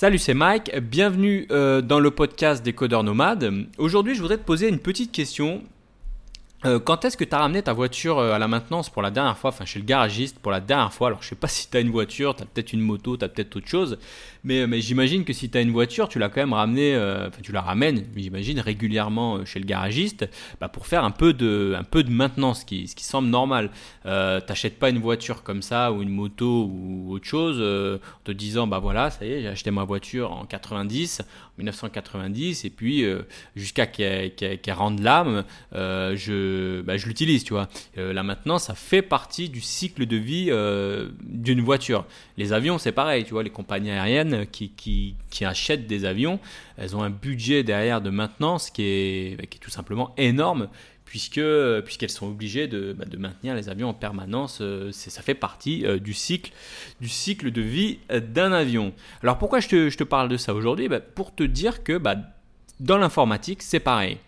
Salut, c'est Mike. Bienvenue euh, dans le podcast des codeurs nomades. Aujourd'hui, je voudrais te poser une petite question euh, quand est-ce que tu as ramené ta voiture euh, à la maintenance pour la dernière fois, enfin chez le garagiste pour la dernière fois. Alors je sais pas si tu as une voiture, tu as peut-être une moto, tu as peut-être autre chose, mais, mais j'imagine que si tu as une voiture, tu l'as quand même ramené, euh, enfin tu la ramènes, j'imagine, régulièrement chez le garagiste bah, pour faire un peu de, un peu de maintenance, ce qui, ce qui semble normal. Euh, T'achètes pas une voiture comme ça ou une moto ou autre chose en te disant bah voilà, ça y est, j'ai acheté ma voiture en 90, 1990, et puis jusqu'à qu'elle rende l'âme, je bah, je l'utilise, tu vois. Euh, là maintenant, ça fait partie du cycle de vie euh, d'une voiture. Les avions, c'est pareil, tu vois, les compagnies aériennes qui, achètent des avions, elles ont un budget derrière de maintenance qui est, bah, tout simplement énorme puisque puisqu'elles sont obligées de, bah, maintenir les avions en permanence. Euh, ça fait partie du cycle du cycle de vie d'un avion. Alors pourquoi je te, je te parle de ça aujourd'hui? Pour te dire que dans l'informatique, c'est pareil.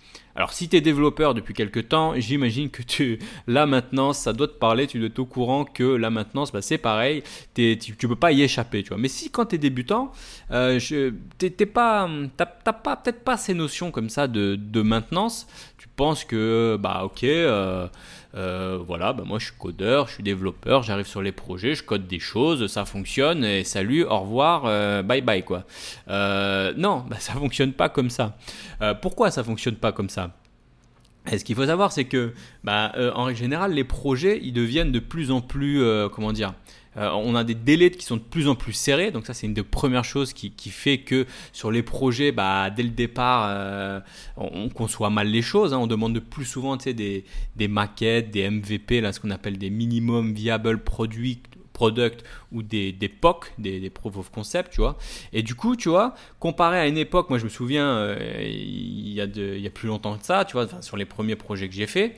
Alors si tu es développeur depuis quelques temps, j'imagine que tu, la maintenance, ça doit te parler, tu dois être au courant que la maintenance, bah, c'est pareil, tu ne peux pas y échapper. Tu. Mais si quand tu es débutant, euh, tu n'as pas peut-être pas ces notions comme ça de, de maintenance, tu penses que, bah ok, euh, euh, voilà, bah moi je suis codeur, je suis développeur, j'arrive sur les projets, je code des choses, ça fonctionne, et salut, au revoir, euh, bye bye quoi. Euh, non, bah, ça fonctionne pas comme ça. pourquoi ça fonctionne pas comme ça? Et ce qu'il faut savoir, c'est que, bah, en règle générale, les projets, ils deviennent de plus en plus, comment dire, euh, on a des délais qui sont de plus en plus serrés, donc ça c'est une des premières choses qui, fait que sur les projets, bah, dès le départ, euh, on, conçoit mal les choses. Hein. On demande de plus souvent des, des maquettes, des MVP, là, ce qu'on appelle des minimum viable product, product ou des, des POC, des, proof of concept, tu vois. Et du coup, tu vois, comparé à une époque, moi je me souviens, euh, il, y a plus longtemps que ça, tu vois, sur les premiers projets que j'ai fait,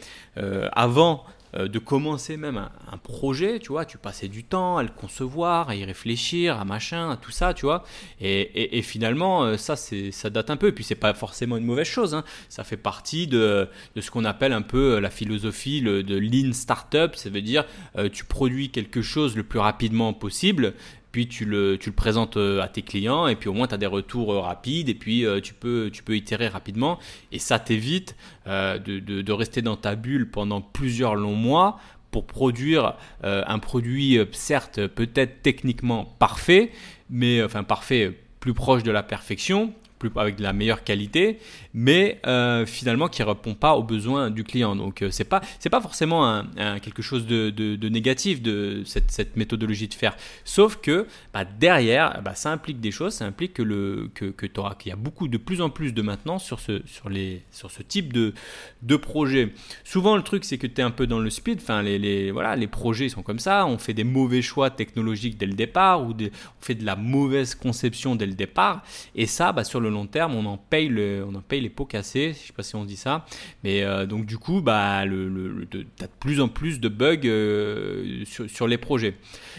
avant euh, de commencer même un, projet, tu vois, tu passais du temps à le concevoir, à y réfléchir, à machin, à tout ça, tu vois. Et, finalement, euh, ça, ça date un peu. Et puis, c'est pas forcément une mauvaise chose. Hein. Ça fait partie de, ce qu'on appelle un peu la philosophie de lean startup. Ça veut dire, euh, tu produis quelque chose le plus rapidement possible puis tu le, présentes euh, à tes clients, et puis au moins tu as des retours euh, rapides, et puis euh, tu, peux, tu itérer rapidement, et ça t'évite de, rester dans ta bulle pendant plusieurs longs mois pour produire un produit, certes peut-être techniquement parfait, mais enfin parfait, plus proche de la perfection, avec de la meilleure qualité, mais euh, finalement qui répond pas aux besoins du client. Donc euh, c'est pas c'est pas forcément quelque chose de, de, négatif de cette, cette, méthodologie de faire. Sauf que bah, derrière, bah, ça implique des choses, ça implique que le que, que qu'il y a beaucoup de plus en plus de maintenance sur ce sur les sur ce type de de projet. Souvent le truc c'est que tu es un peu dans le speed. Enfin les, les, voilà les projets sont comme ça. On fait des mauvais choix technologiques dès le départ ou on fait de la mauvaise conception dès le départ. Et ça, bah, sur le long terme, on en paye, le, on en paye les pots cassés, je sais pas si on dit ça. Mais euh, donc du coup, bah, le, as de plus en plus de bugs euh, sur, les projets.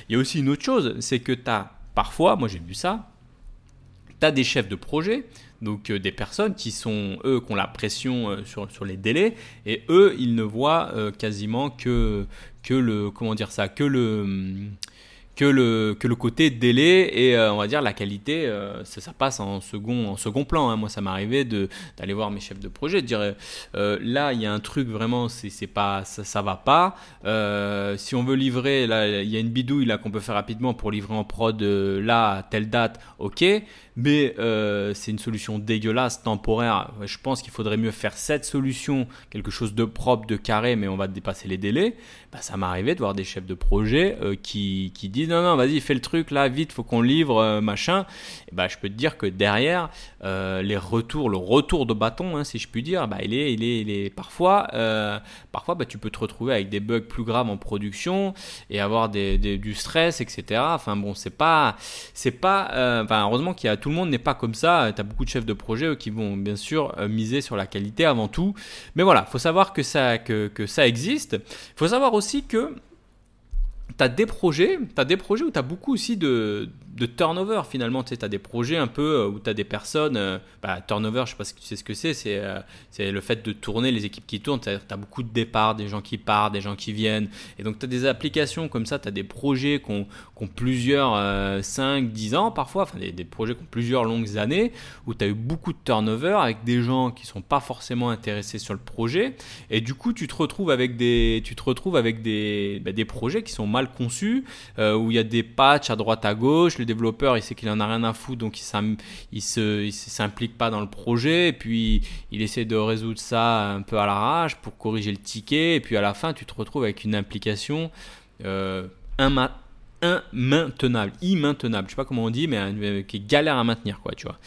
Il y a aussi une autre chose, c'est que tu as parfois, moi j'ai vu ça, tu as des chefs de projet, donc euh, des personnes qui sont, eux, qui ont la pression sur, sur les délais, et eux, ils ne voient quasiment que, que le, comment dire ça, que le que le, que le côté délai et euh, on va dire la qualité, euh, ça, passe en second, en second plan. Hein. Moi, ça m'arrivait d'aller voir mes chefs de projet, de dire euh, là, il y a un truc vraiment, c'est pas, ça, ça va pas. si on veut livrer, il y a une bidouille qu'on peut faire rapidement pour livrer en prod là à telle date, ok mais c'est une solution dégueulasse, temporaire. Je pense qu'il faudrait mieux faire cette solution, quelque chose de propre, de carré, mais on va dépasser les délais. Bah, ça m'est arrivé de voir des chefs de projet qui, qui, disent non, non, vas-y, fais le truc là, vite, faut qu'on livre, euh, machin. Et bah, je peux te dire que derrière, les retours, le retour de bâton, hein, si je puis dire, bah, il, est, il, est, il est parfois, parfois bah, tu peux te retrouver avec des bugs plus graves en production et avoir des, du stress, etc. Enfin bon, c'est pas, c'est pas, enfin, heureusement qu'il y a tout le monde n'est pas comme ça. Tu as beaucoup de chefs de projet qui vont bien sûr euh, miser sur la qualité avant tout. Mais voilà, il faut savoir que ça, que, que ça existe. Il faut savoir aussi que tu as des projets, tu as des projets où tu as beaucoup aussi de, de turnover finalement. Tu sais, as des projets un peu euh, où tu as des personnes. Euh, bah, turnover, je sais pas si tu sais ce que c'est. C'est euh, c'est le fait de tourner, les équipes qui tournent. Tu as, beaucoup de départs, des gens qui partent, des gens qui viennent. Et donc, tu as des applications comme ça. Tu as des projets qui ont, plusieurs 5, 10 ans parfois. Enfin, des, des, projets qui ont plusieurs longues années où tu as eu beaucoup de turnover avec des gens qui sont pas forcément intéressés sur le projet. Et du coup, tu te retrouves avec des, tu te retrouves avec des, bah, des projets qui sont mal conçus, où il y a des patchs à droite à gauche développeur, il sait qu'il en a rien à foutre, donc il ne s'implique pas dans le projet. Et puis il essaie de résoudre ça un peu à l'arrache pour corriger le ticket. Et puis à la fin, tu te retrouves avec une implication euh, un, immaintenable, immaintenable, je sais pas comment on dit, mais euh, qui est galère à maintenir, quoi, tu vois.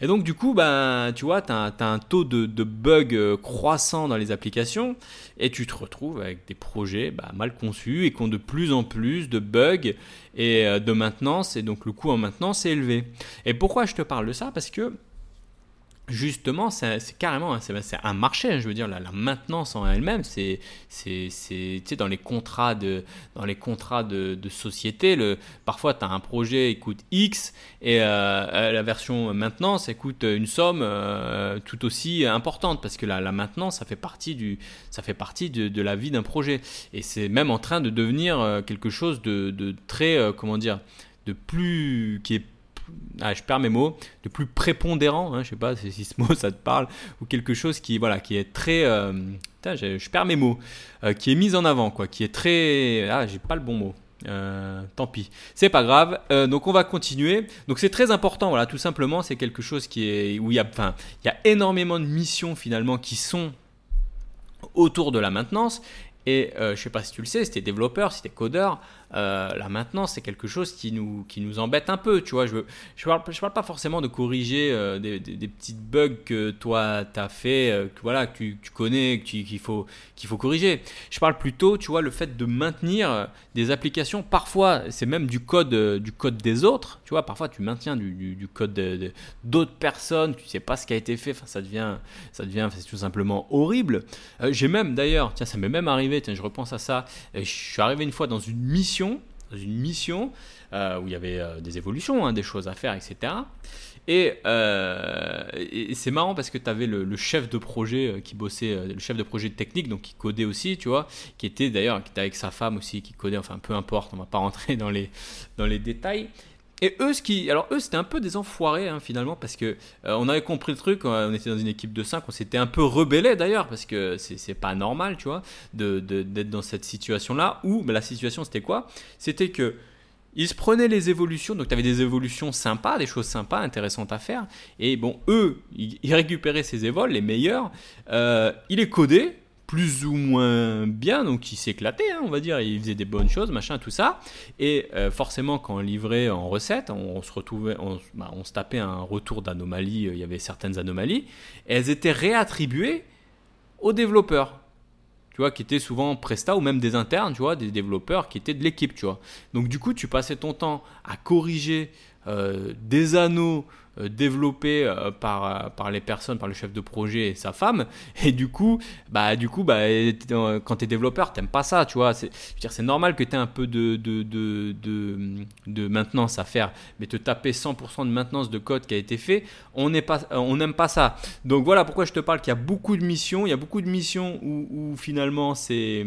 Et donc, du coup, bah, tu vois, tu as, un taux de, de bugs euh, croissant dans les applications et tu te retrouves avec des projets bah, mal conçus et qui ont de plus en plus de bugs et euh, de maintenance, et donc le coût en maintenance est élevé. Et pourquoi je te parle de ça? Parce que justement, c'est carrément c'est un marché. Je veux dire, la, maintenance en elle-même, c'est dans les contrats de dans les contrats de, société. Le, parfois, tu as un projet qui coûte X et euh, la version maintenance, coûte une somme euh, tout aussi importante parce que la, la, maintenance, ça fait partie de, la vie d'un projet et c'est même en train de devenir euh, quelque chose de, de très comment dire de plus qui est ah, je perds mes mots, de plus prépondérant, hein, je sais pas si ce mot ça te parle, ou quelque chose qui, voilà, qui est très, euh, je, perds mes mots, euh, qui est mis en avant, quoi, qui est très, ah, j'ai pas le bon mot. Euh, tant pis, c'est pas grave. donc on va continuer. Donc c'est très important, voilà, tout simplement, c'est quelque chose qui est où il y a, enfin, il y a énormément de missions finalement qui sont autour de la maintenance. Et je sais pas si tu le sais, si tu es développeur, si codeur, euh, la maintenance, c'est quelque chose qui nous, qui nous embête un peu. Tu vois, je ne je parle, pas forcément de corriger euh, des, des, petites bugs que toi, tu as fait, euh, que, voilà, que tu, connais, qu'il faut, qu'il faut corriger. Je parle plutôt, tu vois, le fait de maintenir des applications. Parfois, c'est même du code, du code des autres. Tu vois, parfois, tu maintiens du, du, code d'autres personnes. Tu sais pas ce qui a été fait. Enfin, ça devient, ça devient tout simplement horrible. J'ai même, d'ailleurs, tiens, ça m'est même arrivé. Tiens, je repense à ça. Je suis arrivé une fois dans une mission dans une mission euh, où il y avait euh, des évolutions, hein, des choses à faire, etc. Euh, et, c'est marrant parce que tu avais le, chef de projet qui bossait, le chef de projet technique, donc qui codait aussi, tu vois, qui était d'ailleurs, avec sa femme aussi, qui codait, enfin peu importe, on va pas rentrer dans les, dans les détails. Et eux, ce qui, alors eux, c'était un peu des enfoirés hein, finalement parce que euh, on avait compris le truc. On était dans une équipe de 5 on s'était un peu rebellé d'ailleurs parce que c'est pas normal, tu vois, d'être de, dans cette situation-là. Où la situation, c'était quoi? C'était que ils se prenaient les évolutions, donc tu avais des évolutions sympas, des choses sympas, intéressantes à faire. Et bon, eux, ils, récupéraient ces évols, les meilleurs, euh, ils les codaient, plus ou moins bien, donc il s'éclatait, hein, on va dire, il faisait des bonnes choses, machin, tout ça. Et euh, forcément, quand on livrait en recette, on, se retrouvait, bah, on, se tapait un retour d'anomalie, euh, il y avait certaines anomalies, et elles étaient réattribuées aux développeurs. Tu vois, qui étaient souvent Presta ou même des internes, tu vois, des développeurs qui étaient de l'équipe, tu vois. Donc du coup, tu passais ton temps à corriger des anneaux euh, développés euh, par, par les personnes, par le chef de projet et sa femme. Et du coup, bah, du coup bah, quand tu es développeur, t'aimes pas ça, tu vois. C'est normal que tu aies un peu de, de, de, de, maintenance à faire, mais te taper 100% de maintenance de code qui a été fait, on n'aime pas, ça. Donc voilà pourquoi je te parle qu'il y a beaucoup de missions. Il y a beaucoup de missions où, où finalement c'est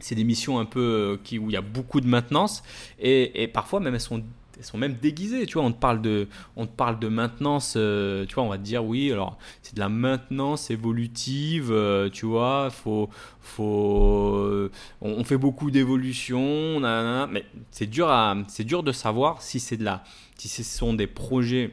c'est des missions un peu qui, où il y a beaucoup de maintenance et, et parfois même elles sont elles sont même déguisées. Tu vois, on te parle de, on te parle de maintenance. Euh, tu vois, on va te dire oui. Alors, c'est de la maintenance évolutive. Euh, tu vois, faut, faut, euh, on, fait beaucoup d'évolutions. Mais c'est dur à, c'est dur de savoir si c'est de la, si ce sont des projets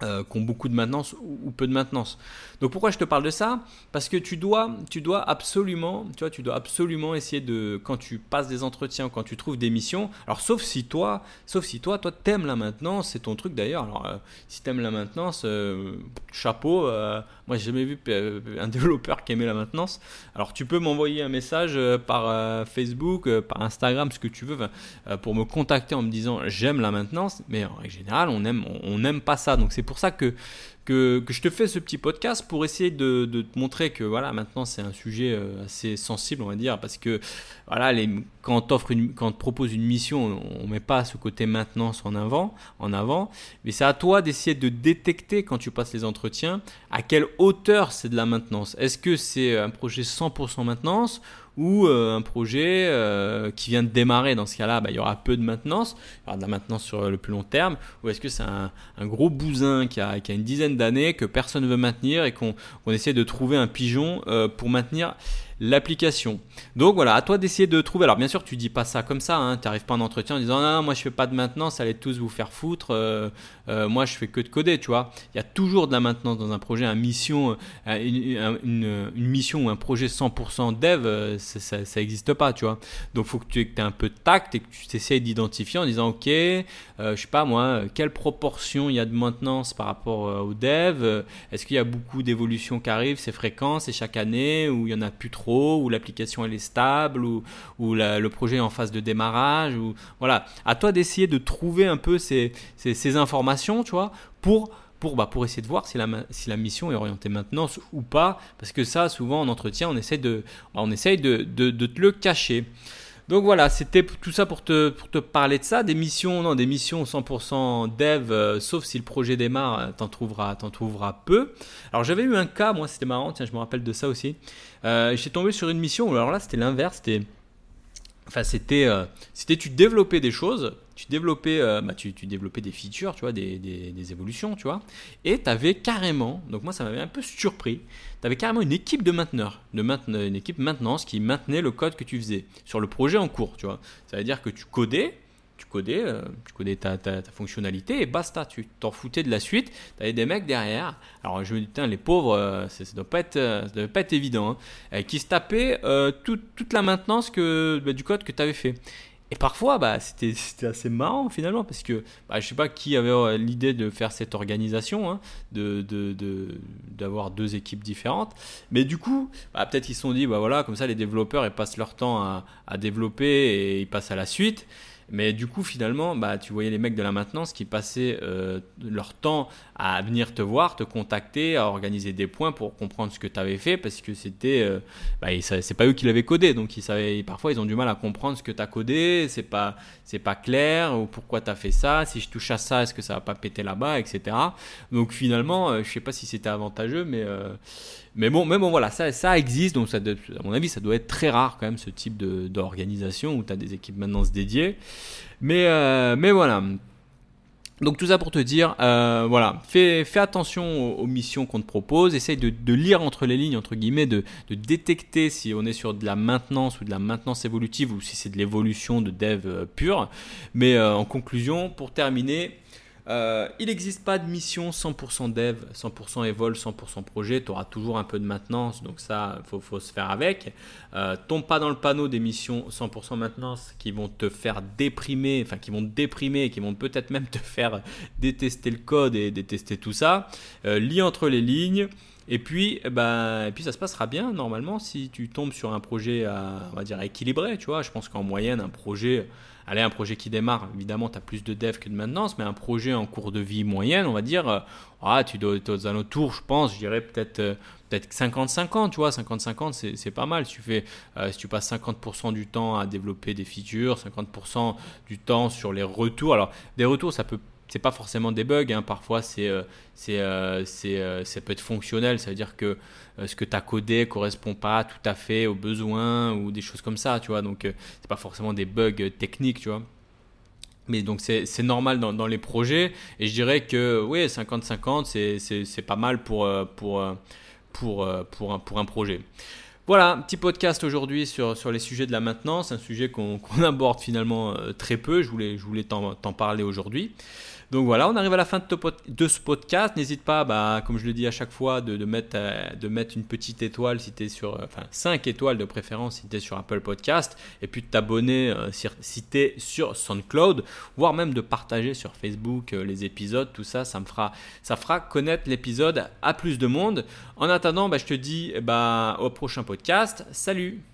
qui ont beaucoup de maintenance ou, peu de maintenance. Donc pourquoi je te parle de ça? Parce que tu dois, tu dois absolument, tu vois, tu dois absolument essayer de, quand tu passes des entretiens, quand tu trouves des missions, alors sauf si toi, sauf si toi, toi t'aimes la maintenance, c'est ton truc d'ailleurs. Alors euh, si t'aimes la maintenance, euh, chapeau. Euh, moi j'ai jamais vu un développeur qui aimait la maintenance. Alors tu peux m'envoyer un message par Facebook, par Instagram, ce que tu veux, pour me contacter en me disant j'aime la maintenance, mais en règle générale on aime, on n'aime pas ça. Donc c'est pour ça que que, je te fais ce petit podcast pour essayer de, te montrer que voilà, maintenant c'est un sujet euh, assez sensible, on va dire, parce que voilà, quand, on une, quand on te propose une mission, on ne met pas ce côté maintenance en avant, en avant mais c'est à toi d'essayer de détecter quand tu passes les entretiens à quelle hauteur c'est de la maintenance. Est-ce que c'est un projet 100% maintenance ou euh, un projet euh, qui vient de démarrer. Dans ce cas-là, bah, il y aura peu de maintenance, il y aura de la maintenance sur le plus long terme, ou est-ce que c'est un, gros bousin qui a, une dizaine d'années que personne ne veut maintenir et qu'on essaie de trouver un pigeon euh, pour maintenir l'application. Donc voilà, à toi d'essayer de trouver. Alors bien sûr, tu dis pas ça comme ça, hein, tu n'arrives pas en entretien en disant non, moi je fais pas de maintenance, allez tous vous faire foutre, euh, euh, moi je fais que de coder, tu vois. Il y a toujours de la maintenance dans un projet, une mission, euh, une, mission ou un projet 100% dev, ça n'existe pas, tu vois. Donc faut que tu aies un peu de tact et que tu t'essayes d'identifier en disant ok, je sais pas moi, quelle proportion il y a de maintenance par rapport au dev, est-ce qu'il y a beaucoup d'évolutions qui arrivent, c'est fréquent, c'est chaque année, ou il y en a plus trop? Où l'application elle est stable, ou, ou le projet est en phase de démarrage. Ou, voilà, à toi d'essayer de trouver un peu ces, ces, informations, tu vois, pour pour, bah, pour essayer de voir si la, si la mission est orientée maintenance ou pas, parce que ça, souvent en entretien, on essaie de, bah, on essaye de, de, de te le cacher. Donc voilà, c'était tout ça pour te, pour te parler de ça. Des missions, non, des missions 100% dev, euh, sauf si le projet démarre, euh, t'en trouveras, t'en trouveras peu. Alors j'avais eu un cas, moi c'était marrant, tiens, je me rappelle de ça aussi. Euh, J'ai tombé sur une mission, alors là c'était l'inverse, c'était Enfin, c'était, c'était tu développais des choses, tu développais, euh, bah, tu, tu, développais des features, tu vois, des, des, des évolutions, tu vois, et tu avais carrément, donc moi ça m'avait un peu surpris, tu avais carrément une équipe de mainteneurs, de une équipe maintenance qui maintenait le code que tu faisais sur le projet en cours, tu vois. Ça veut dire que tu codais, tu codais, euh, tu codais ta, ta, fonctionnalité et basta, tu t'en foutais de la suite. Tu avais des mecs derrière. Alors je me dis, les pauvres, euh, ça, ne doit pas être, doit pas être évident, hein, qui se tapaient toute la maintenance que, bah, du code que tu avais fait. Et parfois, bah, c'était assez marrant finalement, parce que bah, je sais pas qui avait l'idée de faire cette organisation, hein, d'avoir de, de, deux équipes différentes. Mais du coup, bah, peut-être qu'ils se sont dit, bah, voilà, comme ça les développeurs ils passent leur temps à, à développer et ils passent à la suite. Mais du coup, finalement, bah, tu voyais les mecs de la maintenance qui passaient euh, leur temps à venir te voir, te contacter, à organiser des points pour comprendre ce que tu avais fait parce que c'était. Euh, bah, c'est pas eux qui l'avaient codé. Donc, ils savaient, parfois, ils ont du mal à comprendre ce que tu as codé, c'est pas, pas clair, ou pourquoi tu as fait ça, si je touche à ça, est-ce que ça va pas péter là-bas, etc. Donc, finalement, euh, je sais pas si c'était avantageux, mais. Mais bon, mais bon, voilà, ça, ça existe, donc à mon avis, ça doit être très rare quand même ce type d'organisation où tu as des équipes maintenance dédiées. Mais, euh, mais voilà. Donc tout ça pour te dire, euh, voilà, fais, fais attention aux, missions qu'on te propose, essaye de, de, lire entre les lignes, entre guillemets, de, de, détecter si on est sur de la maintenance ou de la maintenance évolutive ou si c'est de l'évolution de dev euh, pure. Mais en conclusion, pour terminer, euh, il n'existe pas de mission 100% dev, 100% evol, 100% projet. Tu auras toujours un peu de maintenance, donc ça, il faut, se faire avec. Euh, tombe pas dans le panneau des missions 100% maintenance qui vont te faire déprimer, enfin qui vont te déprimer, qui vont peut-être même te faire détester le code et détester tout ça. Euh, lis entre les lignes. Et puis, ben, et puis ça se passera bien normalement si tu tombes sur un projet, on va dire équilibré. Tu vois, je pense qu'en moyenne, un projet Allez, un projet qui démarre, évidemment, tu as plus de dev que de maintenance, mais un projet en cours de vie moyenne, on va dire, euh, ah, tu dois être aux alentours, je pense, je dirais peut-être euh, peut-être 50-50, tu vois, 50-50, c'est pas mal. Si tu, euh, si tu passes 50% du temps à développer des features, 50% du temps sur les retours. Alors, des retours, ça peut c'est pas forcément des bugs, hein. parfois c'est, euh, c'est, euh, c'est, euh, ça peut être fonctionnel, ça veut dire que ce que tu as codé correspond pas tout à fait aux besoins ou des choses comme ça, tu vois, donc c'est pas forcément des bugs techniques, tu vois. Mais donc c'est, normal dans, dans, les projets et je dirais que oui, 50-50, c'est, c'est, c'est pas mal pour, pour, pour, pour, un, pour un projet. Voilà, petit podcast aujourd'hui sur, les sujets de la maintenance, un sujet qu'on, aborde finalement très peu, je voulais, je t'en, parler aujourd'hui. Donc voilà, on arrive à la fin de, ce podcast. N'hésite pas, bah, comme je le dis à chaque fois, de, mettre, euh, mettre une petite étoile si sur, euh, enfin 5 étoiles de préférence si tu es sur Apple Podcast, et puis de t'abonner euh, si, tu sur SoundCloud, voire même de partager sur Facebook les épisodes, tout ça, ça me fera, connaître l'épisode à plus de monde. En attendant, bah, je te dis bah, au prochain podcast. Salut